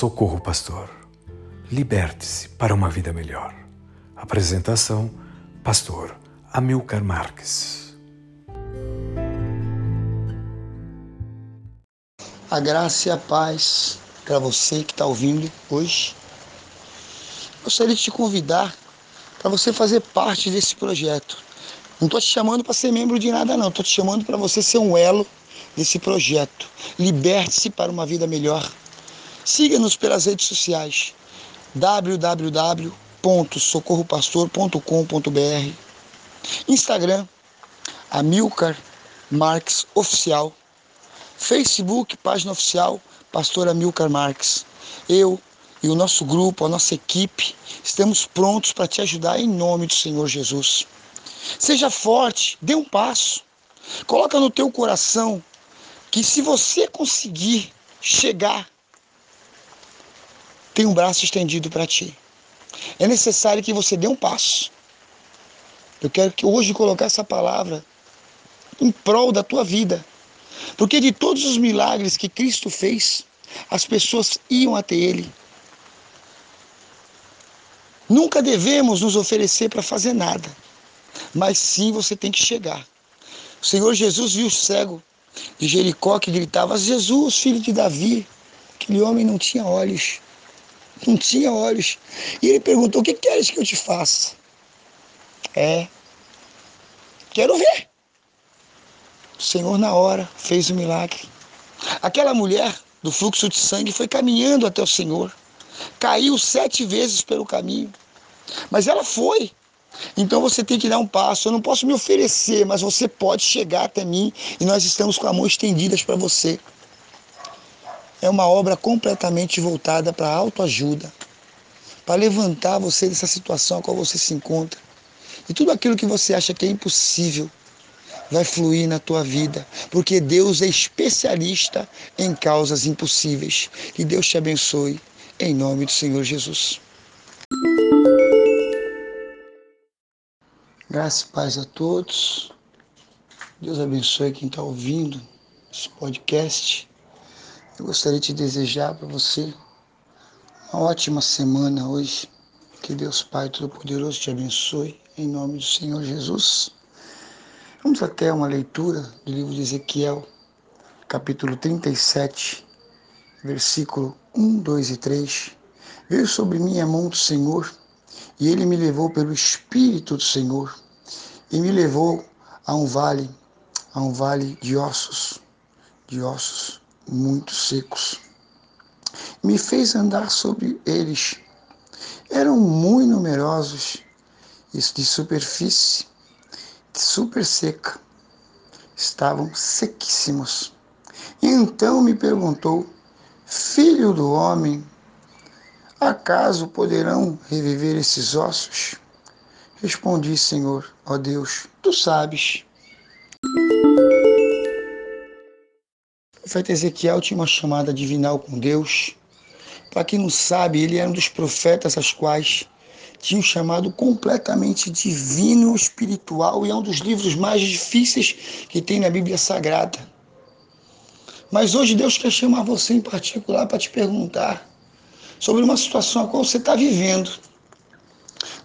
Socorro Pastor. Liberte-se para uma vida melhor. Apresentação: Pastor Amilcar Marques. A graça e a paz para você que está ouvindo hoje. Gostaria de te convidar para você fazer parte desse projeto. Não estou te chamando para ser membro de nada, não. Estou te chamando para você ser um elo desse projeto. Liberte-se para uma vida melhor. Siga-nos pelas redes sociais www.socorropastor.com.br Instagram Amilcar Marques Oficial Facebook, página oficial Pastor Amilcar Marques. Eu e o nosso grupo, a nossa equipe, estamos prontos para te ajudar em nome do Senhor Jesus. Seja forte, dê um passo. Coloca no teu coração que se você conseguir chegar tem um braço estendido para ti. É necessário que você dê um passo. Eu quero que hoje colocar essa palavra em prol da tua vida. Porque de todos os milagres que Cristo fez, as pessoas iam até Ele. Nunca devemos nos oferecer para fazer nada, mas sim você tem que chegar. O Senhor Jesus viu o cego de Jericó que gritava: Jesus, filho de Davi. Aquele homem não tinha olhos não tinha olhos. E ele perguntou: O que queres que eu te faça? É, quero ver. O Senhor, na hora, fez o milagre. Aquela mulher do fluxo de sangue foi caminhando até o Senhor, caiu sete vezes pelo caminho, mas ela foi. Então você tem que dar um passo. Eu não posso me oferecer, mas você pode chegar até mim e nós estamos com a mão estendidas para você é uma obra completamente voltada para a autoajuda, para levantar você dessa situação a qual você se encontra. E tudo aquilo que você acha que é impossível vai fluir na tua vida, porque Deus é especialista em causas impossíveis. Que Deus te abençoe, em nome do Senhor Jesus. Graças e paz a todos. Deus abençoe quem está ouvindo esse podcast. Eu gostaria de desejar para você uma ótima semana hoje. Que Deus Pai Todo-Poderoso te abençoe, em nome do Senhor Jesus. Vamos até uma leitura do livro de Ezequiel, capítulo 37, versículo 1, 2 e 3. Veio sobre mim a mão do Senhor, e ele me levou pelo Espírito do Senhor, e me levou a um vale, a um vale de ossos, de ossos muito secos. Me fez andar sobre eles. Eram muito numerosos, de superfície super seca. Estavam sequíssimos. Então me perguntou: Filho do homem, acaso poderão reviver esses ossos? Respondi, Senhor, ó Deus, tu sabes. Profeta Ezequiel tinha uma chamada divinal com Deus. Para quem não sabe, ele era um dos profetas as quais tinha um chamado completamente divino, espiritual, e é um dos livros mais difíceis que tem na Bíblia Sagrada. Mas hoje Deus quer chamar você em particular para te perguntar sobre uma situação a qual você está vivendo.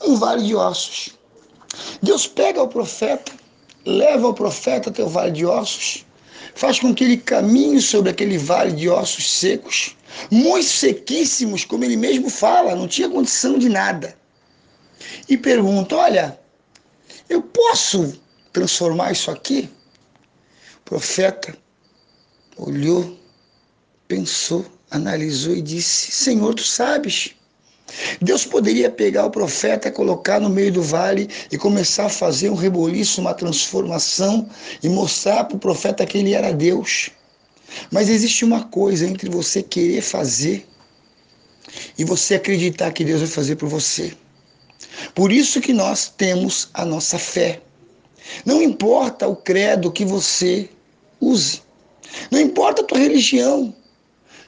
Um vale de ossos. Deus pega o profeta, leva o profeta até o vale de ossos faz com que ele caminhe sobre aquele vale de ossos secos, muito sequíssimos, como ele mesmo fala, não tinha condição de nada. E pergunta: Olha, eu posso transformar isso aqui? O profeta olhou, pensou, analisou e disse: Senhor, tu sabes. Deus poderia pegar o profeta, colocar no meio do vale e começar a fazer um reboliço, uma transformação e mostrar para o profeta que ele era Deus. Mas existe uma coisa entre você querer fazer e você acreditar que Deus vai fazer por você. Por isso que nós temos a nossa fé. Não importa o credo que você use, não importa a tua religião,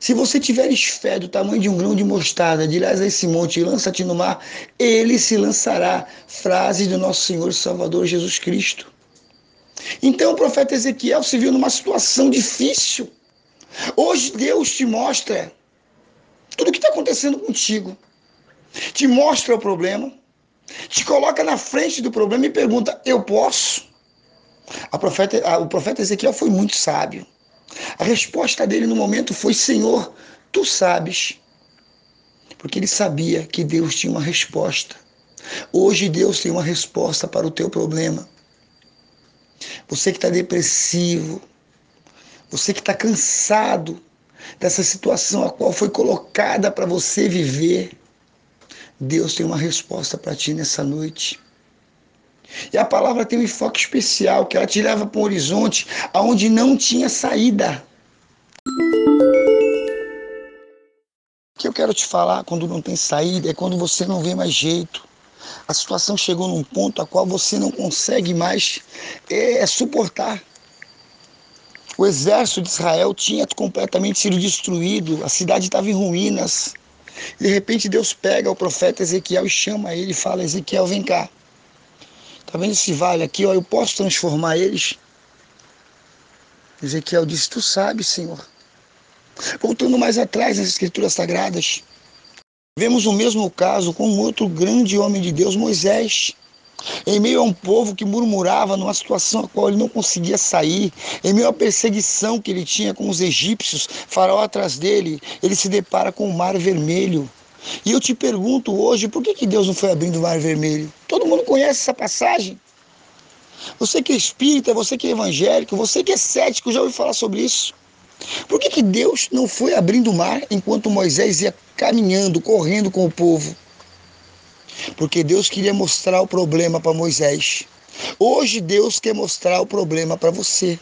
se você tiveres fé do tamanho de um grão de mostarda, dirás a esse monte, lança-te no mar, ele se lançará. Frase do nosso Senhor e Salvador Jesus Cristo. Então o profeta Ezequiel se viu numa situação difícil. Hoje Deus te mostra tudo o que está acontecendo contigo. Te mostra o problema, te coloca na frente do problema e pergunta: Eu posso? Profeta, a, o profeta Ezequiel foi muito sábio. A resposta dele no momento foi: Senhor, tu sabes. Porque ele sabia que Deus tinha uma resposta. Hoje Deus tem uma resposta para o teu problema. Você que está depressivo, você que está cansado dessa situação a qual foi colocada para você viver, Deus tem uma resposta para ti nessa noite. E a palavra tem um enfoque especial, que ela te leva para um horizonte aonde não tinha saída. O que eu quero te falar quando não tem saída é quando você não vê mais jeito. A situação chegou num ponto a qual você não consegue mais é, suportar. O exército de Israel tinha completamente sido destruído, a cidade estava em ruínas. De repente Deus pega o profeta Ezequiel e chama ele e fala: Ezequiel, vem cá. Tá vendo esse vale aqui? Ó, eu posso transformar eles? Ezequiel disse: Tu sabes, Senhor. Voltando mais atrás nas Escrituras Sagradas, vemos o mesmo caso com outro grande homem de Deus, Moisés. Em meio a um povo que murmurava numa situação a qual ele não conseguia sair, em meio à perseguição que ele tinha com os egípcios, faraó atrás dele, ele se depara com o mar vermelho. E eu te pergunto hoje, por que, que Deus não foi abrindo o mar vermelho? Todo mundo conhece essa passagem. Você que é espírita, você que é evangélico, você que é cético, já ouviu falar sobre isso. Por que, que Deus não foi abrindo o mar enquanto Moisés ia caminhando, correndo com o povo? Porque Deus queria mostrar o problema para Moisés. Hoje Deus quer mostrar o problema para você.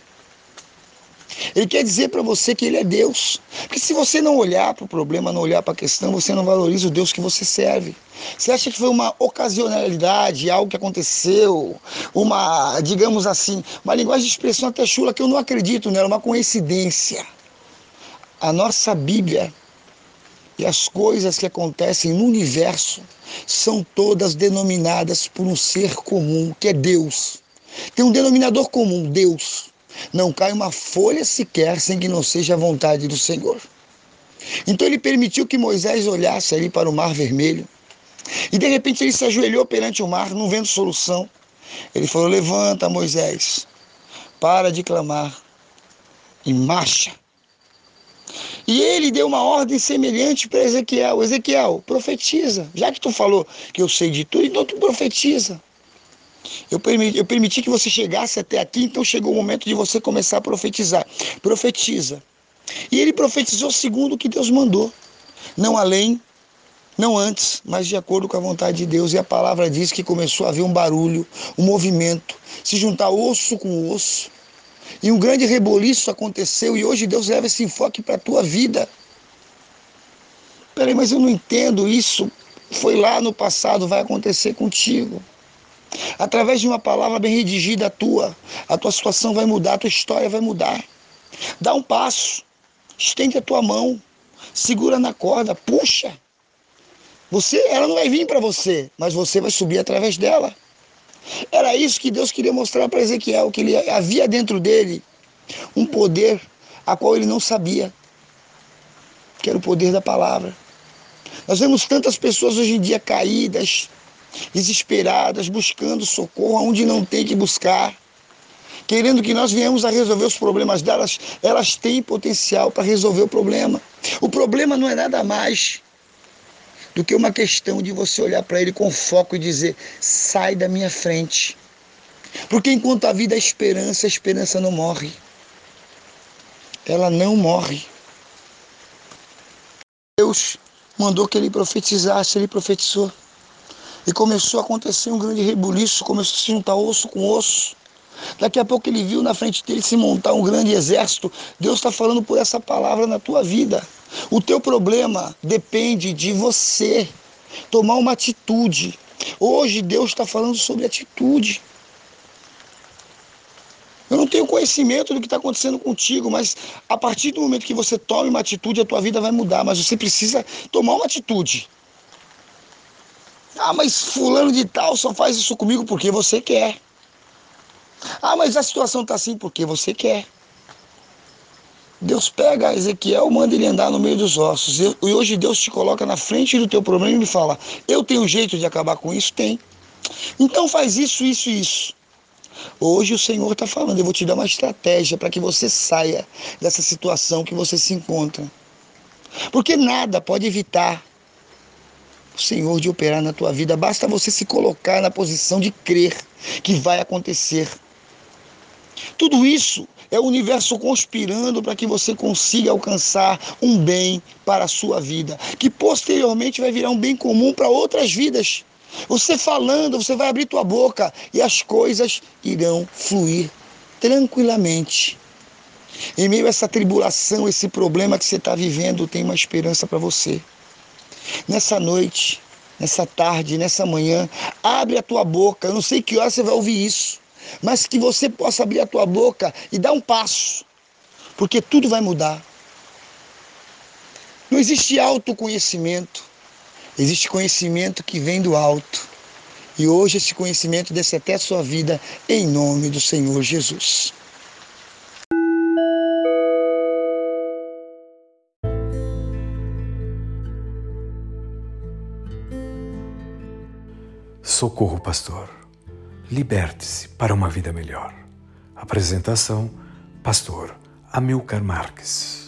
Ele quer dizer para você que ele é Deus. Porque se você não olhar para o problema, não olhar para a questão, você não valoriza o Deus que você serve. Você acha que foi uma ocasionalidade, algo que aconteceu, uma, digamos assim, uma linguagem de expressão até chula que eu não acredito nela, uma coincidência. A nossa Bíblia e as coisas que acontecem no universo são todas denominadas por um ser comum, que é Deus. Tem um denominador comum, Deus. Não cai uma folha sequer sem que não seja a vontade do Senhor. Então ele permitiu que Moisés olhasse ali para o mar vermelho. E de repente ele se ajoelhou perante o mar, não vendo solução. Ele falou: Levanta, Moisés, para de clamar e marcha. E ele deu uma ordem semelhante para Ezequiel: Ezequiel, profetiza. Já que tu falou que eu sei de tudo, então tu profetiza. Eu permiti, eu permiti que você chegasse até aqui, então chegou o momento de você começar a profetizar. Profetiza. E ele profetizou segundo o que Deus mandou. Não além, não antes, mas de acordo com a vontade de Deus. E a palavra diz que começou a haver um barulho, um movimento, se juntar osso com osso. E um grande reboliço aconteceu. E hoje Deus leva esse enfoque para a tua vida. Peraí, mas eu não entendo isso. Foi lá no passado, vai acontecer contigo. Através de uma palavra bem redigida tua, a tua situação vai mudar, a tua história vai mudar. Dá um passo, estende a tua mão, segura na corda, puxa. Você, ela não vai vir para você, mas você vai subir através dela. Era isso que Deus queria mostrar para Ezequiel, que ele havia dentro dele um poder a qual ele não sabia, que era o poder da palavra. Nós vemos tantas pessoas hoje em dia caídas, desesperadas, buscando socorro onde não tem que buscar, querendo que nós venhamos a resolver os problemas delas, elas têm potencial para resolver o problema. O problema não é nada mais do que uma questão de você olhar para ele com foco e dizer: sai da minha frente. Porque enquanto a vida é esperança, a esperança não morre. Ela não morre. Deus mandou que ele profetizasse, ele profetizou. E começou a acontecer um grande rebuliço, começou a se juntar osso com osso. Daqui a pouco ele viu na frente dele se montar um grande exército. Deus está falando por essa palavra na tua vida. O teu problema depende de você tomar uma atitude. Hoje Deus está falando sobre atitude. Eu não tenho conhecimento do que está acontecendo contigo, mas a partir do momento que você tome uma atitude, a tua vida vai mudar. Mas você precisa tomar uma atitude. Ah, mas fulano de tal só faz isso comigo porque você quer. Ah, mas a situação está assim porque você quer. Deus pega Ezequiel, manda ele andar no meio dos ossos. E hoje Deus te coloca na frente do teu problema e me fala: Eu tenho jeito de acabar com isso? Tem. Então faz isso, isso e isso. Hoje o Senhor está falando: Eu vou te dar uma estratégia para que você saia dessa situação que você se encontra. Porque nada pode evitar Senhor de operar na tua vida. Basta você se colocar na posição de crer que vai acontecer. Tudo isso é o universo conspirando para que você consiga alcançar um bem para a sua vida, que posteriormente vai virar um bem comum para outras vidas. Você falando, você vai abrir tua boca e as coisas irão fluir tranquilamente. Em meio a essa tribulação, esse problema que você está vivendo, tem uma esperança para você. Nessa noite, nessa tarde, nessa manhã, abre a tua boca. Eu não sei que hora você vai ouvir isso mas que você possa abrir a tua boca e dar um passo, porque tudo vai mudar. Não existe autoconhecimento, existe conhecimento que vem do alto. E hoje esse conhecimento desce até a sua vida, em nome do Senhor Jesus. Socorro, pastor Liberte-se para uma vida melhor. Apresentação: Pastor Amilcar Marques.